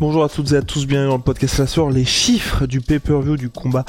Bonjour à toutes et à tous, bienvenue dans le podcast La Soir. Les chiffres du pay-per-view du combat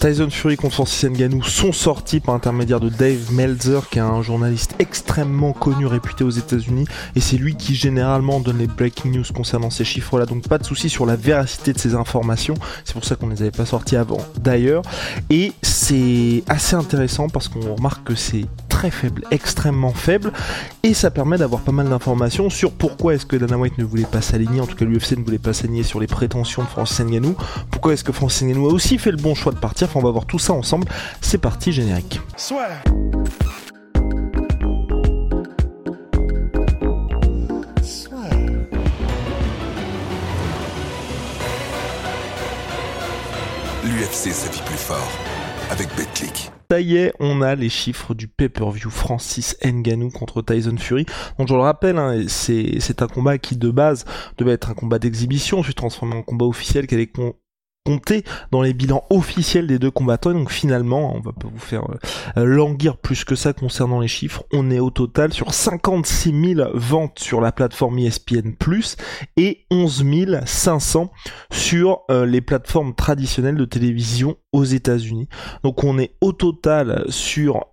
Tyson Fury contre Francis Ngannou sont sortis par l'intermédiaire de Dave Meltzer, qui est un journaliste extrêmement connu, réputé aux États-Unis, et c'est lui qui généralement donne les breaking news concernant ces chiffres-là. Donc pas de souci sur la véracité de ces informations. C'est pour ça qu'on les avait pas sortis avant, d'ailleurs. Et c'est assez intéressant parce qu'on remarque que c'est très faible, extrêmement faible, et ça permet d'avoir pas mal d'informations sur pourquoi est-ce que Dana White ne voulait pas s'aligner, en tout cas l'UFC ne voulait pas s'aligner sur les prétentions de Francis Ngannou, pourquoi est-ce que Francis Ngannou a aussi fait le bon choix de partir, on va voir tout ça ensemble, c'est parti générique. L'UFC sa vie plus fort avec BetClick. Ça y est, on a les chiffres du pay-per-view Francis Ngannou contre Tyson Fury. Donc je le rappelle, hein, c'est un combat qui de base devait être un combat d'exhibition, ensuite transformé en combat officiel qui allait compté dans les bilans officiels des deux combattants. Donc finalement, on va pas vous faire euh, languir plus que ça concernant les chiffres. On est au total sur 56 000 ventes sur la plateforme ESPN+, et 11 500 sur euh, les plateformes traditionnelles de télévision aux États-Unis. Donc on est au total sur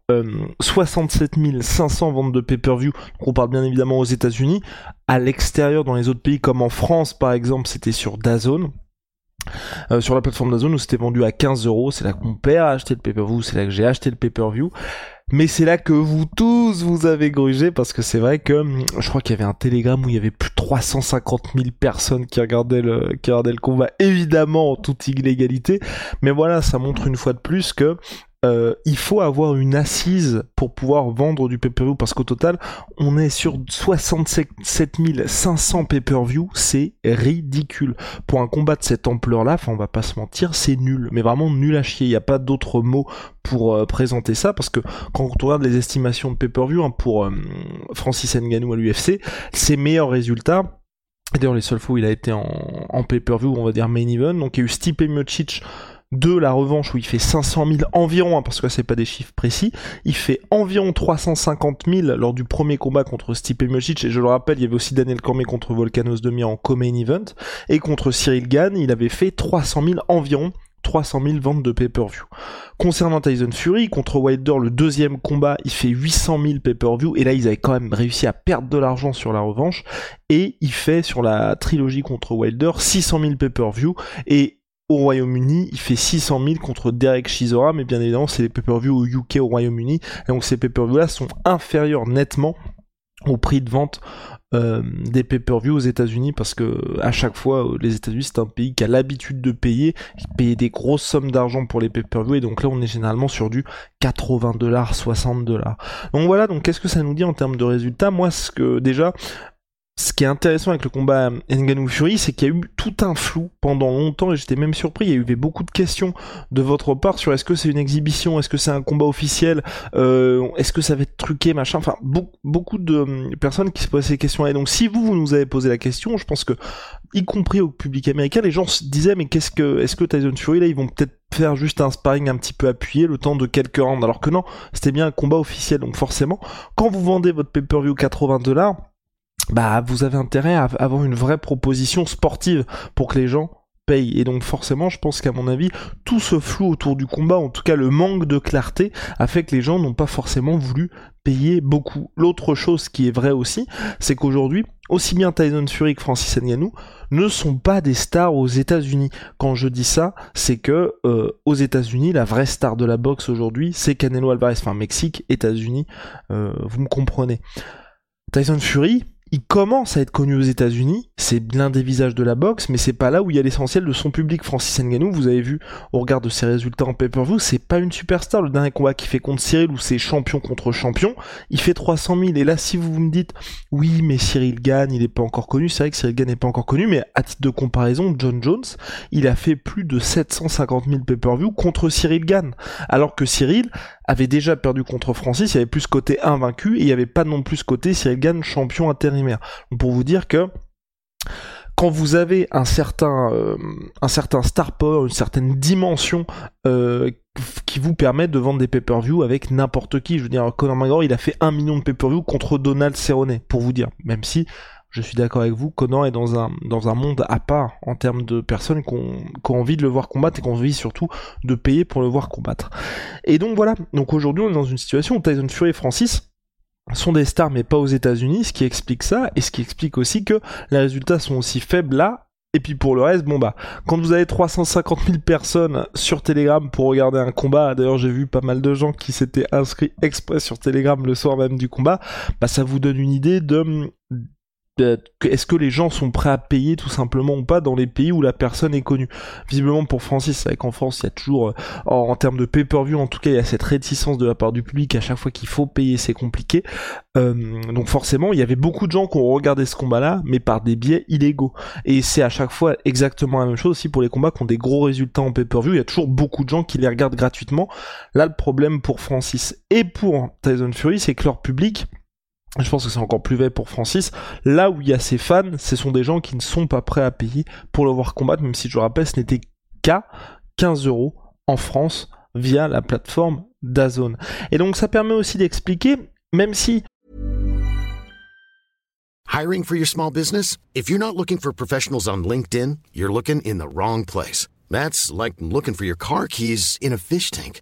67 euh, 500 ventes de pay-per-view. On parle bien évidemment aux États-Unis. À l'extérieur, dans les autres pays comme en France par exemple, c'était sur DAZN. Euh, sur la plateforme d'Azone où c'était vendu à 15 euros. C'est là que mon père a acheté le pay-per-view, c'est là que j'ai acheté le pay-per-view. Mais c'est là que vous tous vous avez grugé parce que c'est vrai que hum, je crois qu'il y avait un télégramme où il y avait plus de 350 000 personnes qui regardaient le, qui regardaient le combat, évidemment en toute illégalité. Mais voilà, ça montre une fois de plus que euh, il faut avoir une assise pour pouvoir vendre du pay-per-view parce qu'au total, on est sur 67 500 pay-per-view, c'est ridicule. Pour un combat de cette ampleur-là, enfin on va pas se mentir, c'est nul, mais vraiment nul à chier. Il n'y a pas d'autre mot pour euh, présenter ça parce que quand on regarde les estimations de pay-per-view hein, pour euh, Francis Ngannou à l'UFC, ses meilleurs résultats D'ailleurs, les seuls fois où il a été en, en pay-per-view, on va dire main event, donc il y a eu Stipe Miocic de la revanche où il fait 500 000 environ, hein, parce que c'est pas des chiffres précis, il fait environ 350 000 lors du premier combat contre Stipe Miocic, et je le rappelle, il y avait aussi Daniel Cormier contre Volkanos Demir en co-main event, et contre Cyril Gann, il avait fait 300 000 environ 300 000 ventes de pay-per-view. Concernant Tyson Fury, contre Wilder, le deuxième combat, il fait 800 000 pay-per-view, et là, ils avaient quand même réussi à perdre de l'argent sur la revanche, et il fait, sur la trilogie contre Wilder, 600 000 pay-per-view, et au Royaume-Uni, il fait 600 000 contre Derek Chisora, mais bien évidemment, c'est les pay-per-view au UK au Royaume-Uni, et donc ces pay-per-view-là sont inférieurs nettement au prix de vente euh, des pay-per-view aux États-Unis parce que à chaque fois euh, les États-Unis c'est un pays qui a l'habitude de payer, payer des grosses sommes d'argent pour les pay-per-view et donc là on est généralement sur du 80 dollars, 60 dollars. Donc voilà, donc qu'est-ce que ça nous dit en termes de résultats? Moi ce que déjà ce qui est intéressant avec le combat Ngannou Fury, c'est qu'il y a eu tout un flou pendant longtemps et j'étais même surpris. Il y a eu beaucoup de questions de votre part sur est-ce que c'est une exhibition, est-ce que c'est un combat officiel, euh, est-ce que ça va être truqué, machin. Enfin, beaucoup de hum, personnes qui se posent ces questions-là. Et donc, si vous, vous nous avez posé la question, je pense que, y compris au public américain, les gens se disaient mais qu'est-ce que, est-ce que Tyson Fury là, ils vont peut-être faire juste un sparring un petit peu appuyé le temps de quelques rounds, alors que non, c'était bien un combat officiel. Donc forcément, quand vous vendez votre pay-per-view 80 dollars bah vous avez intérêt à avoir une vraie proposition sportive pour que les gens payent. Et donc forcément, je pense qu'à mon avis, tout ce flou autour du combat, en tout cas le manque de clarté, a fait que les gens n'ont pas forcément voulu payer beaucoup. L'autre chose qui est vraie aussi, c'est qu'aujourd'hui, aussi bien Tyson Fury que Francis Ngannou ne sont pas des stars aux États-Unis. Quand je dis ça, c'est que euh, aux États-Unis, la vraie star de la boxe aujourd'hui, c'est Canelo Alvarez. Enfin, Mexique, États-Unis, euh, vous me comprenez. Tyson Fury, il commence à être connu aux États-Unis, c'est l'un des visages de la boxe, mais c'est pas là où il y a l'essentiel de son public. Francis Ngannou, vous avez vu au regard de ses résultats en pay-per-view, c'est pas une superstar. Le dernier combat qu'il fait contre Cyril, où c'est champion contre champion, il fait 300 000. Et là, si vous me dites, oui, mais Cyril gagne, il est pas encore connu, c'est vrai que Cyril gagne n'est pas encore connu, mais à titre de comparaison, John Jones, il a fait plus de 750 000 pay-per-view contre Cyril Gann. Alors que Cyril avait déjà perdu contre Francis, il y avait plus côté invaincu et il y avait pas non plus côté Cyril Gann champion intérimaire. Pour vous dire que quand vous avez un certain, euh, un certain star power, une certaine dimension euh, qui vous permet de vendre des pay-per-view avec n'importe qui, je veux dire, Conor McGregor, il a fait un million de pay-per-view contre Donald Cerrone, pour vous dire, même si je suis d'accord avec vous, Conor est dans un, dans un monde à part en termes de personnes qui ont, envie de le voir combattre et qui ont envie surtout de payer pour le voir combattre. Et donc voilà, donc aujourd'hui on est dans une situation où Tyson Fury et Francis sont des stars mais pas aux États-Unis, ce qui explique ça et ce qui explique aussi que les résultats sont aussi faibles là. Et puis pour le reste, bon bah, quand vous avez 350 000 personnes sur Telegram pour regarder un combat, d'ailleurs j'ai vu pas mal de gens qui s'étaient inscrits exprès sur Telegram le soir même du combat, bah ça vous donne une idée de est-ce que les gens sont prêts à payer tout simplement ou pas dans les pays où la personne est connue? Visiblement pour Francis, c'est vrai qu'en France, il y a toujours, euh, en, termes de pay-per-view, en tout cas, il y a cette réticence de la part du public à chaque fois qu'il faut payer, c'est compliqué. Euh, donc forcément, il y avait beaucoup de gens qui ont regardé ce combat-là, mais par des biais illégaux. Et c'est à chaque fois exactement la même chose aussi pour les combats qui ont des gros résultats en pay-per-view. Il y a toujours beaucoup de gens qui les regardent gratuitement. Là, le problème pour Francis et pour Tyson Fury, c'est que leur public je pense que c'est encore plus vrai pour Francis. Là où il y a ses fans, ce sont des gens qui ne sont pas prêts à payer pour le voir combattre, même si je rappelle, ce n'était qu'à 15 euros en France via la plateforme Dazone. Et donc ça permet aussi d'expliquer, même si Hiring for your small business? If you're not looking for professionals on LinkedIn, you're looking in the wrong place. That's like looking for your car keys in a fish tank.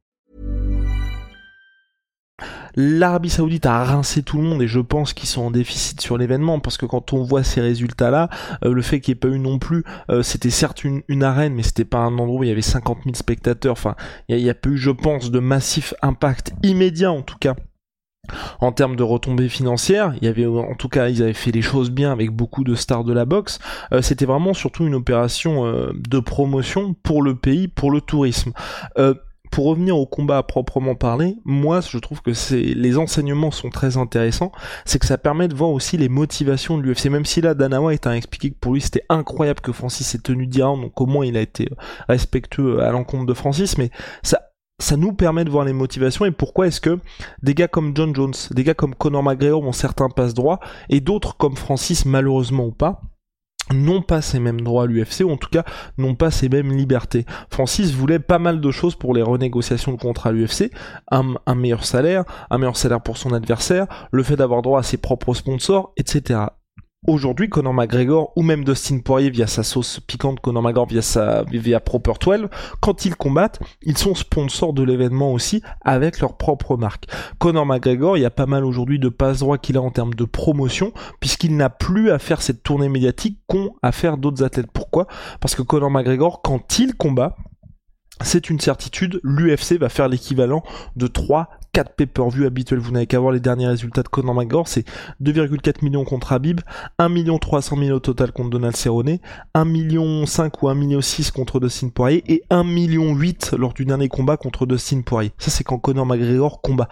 l'Arabie Saoudite a rincé tout le monde et je pense qu'ils sont en déficit sur l'événement parce que quand on voit ces résultats-là, euh, le fait qu'il n'y ait pas eu non plus, euh, c'était certes une, arène, mais c'était pas un endroit où il y avait 50 000 spectateurs. Enfin, il n'y a, pas eu, je pense, de massif impact immédiat en tout cas. En termes de retombées financières, il y avait en tout cas ils avaient fait les choses bien avec beaucoup de stars de la boxe. Euh, c'était vraiment surtout une opération de promotion pour le pays, pour le tourisme pour revenir au combat à proprement parler, moi je trouve que les enseignements sont très intéressants, c'est que ça permet de voir aussi les motivations de l'UFC. Même si là Dana White a expliqué que pour lui c'était incroyable que Francis s'est tenu direct, donc au moins il a été respectueux à l'encontre de Francis, mais ça ça nous permet de voir les motivations et pourquoi est-ce que des gars comme John Jones, des gars comme Conor McGregor ont certains passe droits et d'autres comme Francis malheureusement ou pas n'ont pas ces mêmes droits à l'UFC, ou en tout cas n'ont pas ces mêmes libertés. Francis voulait pas mal de choses pour les renégociations de contrat à l'UFC, un, un, meilleur salaire, un meilleur salaire pour son adversaire, le fait d'avoir droit à ses propres sponsors, etc. Aujourd'hui, Conor McGregor ou même Dustin Poirier via sa sauce piquante, Conor McGregor via sa via Proper 12, quand ils combattent, ils sont sponsors de l'événement aussi avec leur propre marque. Conor McGregor, il y a pas mal aujourd'hui de passe droit qu'il a en termes de promotion puisqu'il n'a plus à faire cette tournée médiatique qu'ont à faire d'autres athlètes. Pourquoi? Parce que Conor McGregor, quand il combat, c'est une certitude, l'UFC va faire l'équivalent de 3 4 pay-per-view habituels. Vous n'avez qu'à voir les derniers résultats de Conor McGregor. C'est 2,4 millions contre Habib, 1 million 300 000 au total contre Donald Cerrone, 1 million 5 ou 1 million 6 contre Dustin Poirier et 1 million 8 lors du dernier combat contre Dustin Poirier. Ça, c'est quand Conor McGregor combat.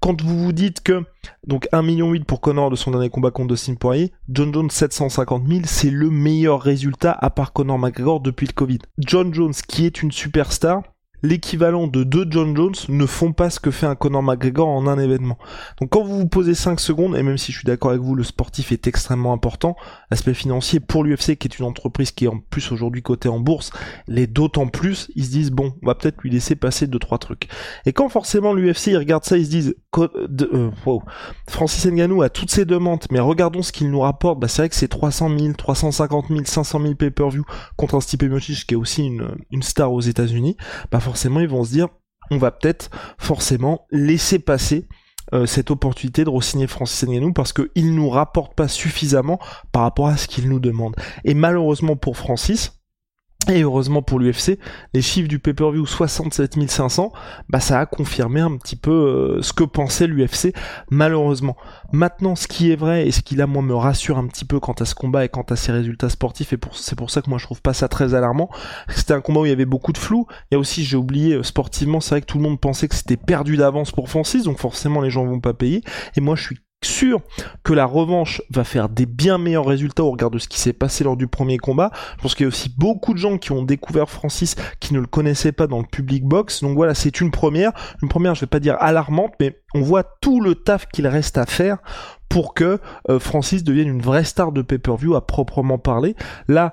Quand vous vous dites que, donc 1 million 8 pour Conor de son dernier combat contre Dustin Poirier, John Jones 750 000, c'est le meilleur résultat à part Conor McGregor depuis le Covid. John Jones, qui est une superstar, l'équivalent de deux John Jones ne font pas ce que fait un Conor McGregor en un événement. Donc quand vous vous posez 5 secondes, et même si je suis d'accord avec vous, le sportif est extrêmement important, l'aspect financier pour l'UFC, qui est une entreprise qui est en plus aujourd'hui cotée en bourse, l'est d'autant plus, ils se disent, bon, on va peut-être lui laisser passer deux trois trucs. Et quand forcément l'UFC, ils regardent ça, ils se disent, euh, wow, Francis Ngannou a toutes ses demandes, mais regardons ce qu'il nous rapporte, bah c'est vrai que c'est 300 000, 350 000, 500 000 pay-per-view contre un Stipe Miocic qui est aussi une, une star aux États-Unis, bah forcément ils vont se dire on va peut-être forcément laisser passer euh, cette opportunité de re-signer Francis Ngannou parce qu'il nous rapporte pas suffisamment par rapport à ce qu'il nous demande. Et malheureusement pour Francis, et heureusement pour l'UFC, les chiffres du pay-per-view 67 500, bah ça a confirmé un petit peu euh, ce que pensait l'UFC, malheureusement. Maintenant, ce qui est vrai et ce qui là moi me rassure un petit peu quant à ce combat et quant à ses résultats sportifs, et c'est pour ça que moi je trouve pas ça très alarmant, c'était un combat où il y avait beaucoup de flou. A aussi, j'ai oublié, euh, sportivement, c'est vrai que tout le monde pensait que c'était perdu d'avance pour Francis, donc forcément les gens vont pas payer. Et moi je suis sûr que la revanche va faire des bien meilleurs résultats au regard de ce qui s'est passé lors du premier combat. Je pense qu'il y a aussi beaucoup de gens qui ont découvert Francis qui ne le connaissaient pas dans le public box. Donc voilà, c'est une première. Une première, je vais pas dire alarmante, mais on voit tout le taf qu'il reste à faire pour que euh, Francis devienne une vraie star de pay-per-view à proprement parler. Là,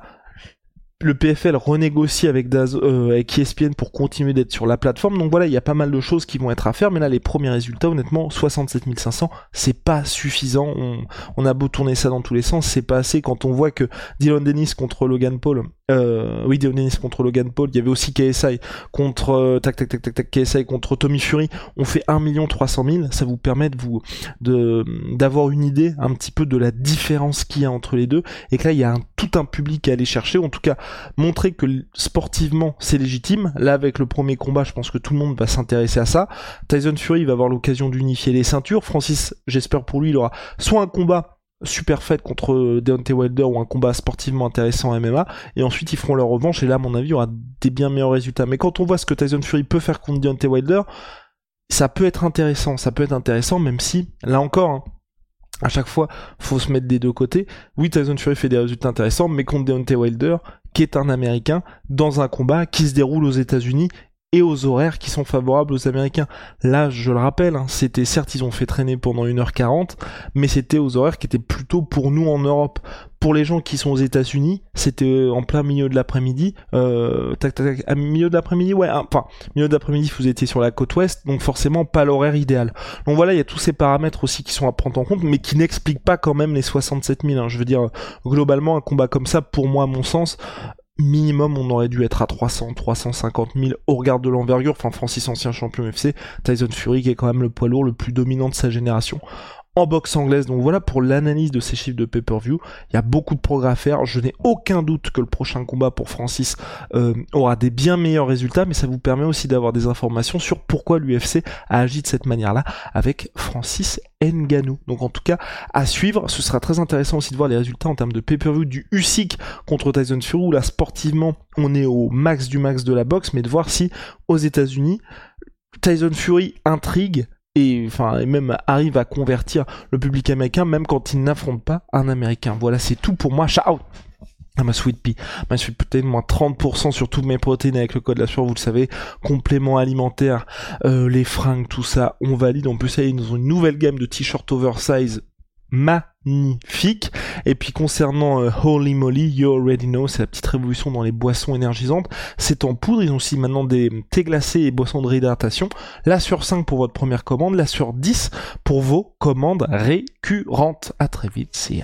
le PFL renégocie avec, Daz, euh, avec ESPN pour continuer d'être sur la plateforme. Donc voilà, il y a pas mal de choses qui vont être à faire. Mais là, les premiers résultats, honnêtement, 67 500, c'est pas suffisant. On, on, a beau tourner ça dans tous les sens, c'est pas assez quand on voit que Dylan Dennis contre Logan Paul euh, oui, Dionis contre Logan Paul. Il y avait aussi KSI contre euh, tac tac tac tac tac KSI contre Tommy Fury. On fait 1 300 000. Ça vous permet de vous de d'avoir une idée un petit peu de la différence qu'il y a entre les deux et que là il y a un, tout un public à aller chercher. En tout cas, montrer que sportivement c'est légitime. Là avec le premier combat, je pense que tout le monde va s'intéresser à ça. Tyson Fury va avoir l'occasion d'unifier les ceintures. Francis, j'espère pour lui, il aura soit un combat super fête contre Deontay Wilder ou un combat sportivement intéressant MMA et ensuite ils feront leur revanche et là à mon avis il y aura des bien meilleurs résultats mais quand on voit ce que Tyson Fury peut faire contre Deontay Wilder ça peut être intéressant ça peut être intéressant même si là encore hein, à chaque fois faut se mettre des deux côtés. Oui Tyson Fury fait des résultats intéressants mais contre Deontay Wilder qui est un américain dans un combat qui se déroule aux États-Unis et aux horaires qui sont favorables aux Américains. Là, je le rappelle, hein, c'était certes ils ont fait traîner pendant 1h40, mais c'était aux horaires qui étaient plutôt pour nous en Europe. Pour les gens qui sont aux États-Unis, c'était en plein milieu de l'après-midi, euh, tac, tac, tac, à milieu de l'après-midi, ouais, hein, enfin, milieu d'après-midi, vous étiez sur la côte ouest, donc forcément pas l'horaire idéal. Donc voilà, il y a tous ces paramètres aussi qui sont à prendre en compte, mais qui n'expliquent pas quand même les 67 000. Hein. Je veux dire, globalement, un combat comme ça, pour moi, à mon sens, minimum on aurait dû être à 300, 350 000 au regard de l'envergure. Enfin, Francis, ancien champion UFC, Tyson Fury qui est quand même le poids lourd le plus dominant de sa génération en boxe anglaise. Donc voilà pour l'analyse de ces chiffres de pay-per-view. Il y a beaucoup de progrès à faire. Je n'ai aucun doute que le prochain combat pour Francis euh, aura des bien meilleurs résultats, mais ça vous permet aussi d'avoir des informations sur pourquoi l'UFC a agi de cette manière-là avec Francis Nganou. Donc en tout cas, à suivre. Ce sera très intéressant aussi de voir les résultats en termes de pay-per-view du Usyk contre Tyson Fury, où là sportivement on est au max du max de la boxe, mais de voir si aux États-Unis Tyson Fury intrigue et enfin et même arrive à convertir le public américain même quand il n'affronte pas un américain. Voilà, c'est tout pour moi. Ciao. Ah, ma sweet pea, ma sweet protein, moins 30% sur toutes mes protéines avec le code la sueur, vous le savez, complément alimentaire, euh, les fringues, tout ça, on valide. En plus, y est, nous avons une nouvelle gamme de t-shirts oversize magnifique. Et puis concernant euh, Holy Moly, You Already Know, c'est la petite révolution dans les boissons énergisantes. C'est en poudre, ils ont aussi maintenant des thés glacés et boissons de réhydratation. Là sur 5 pour votre première commande, là sur 10 pour vos commandes récurrentes. À très vite, c'est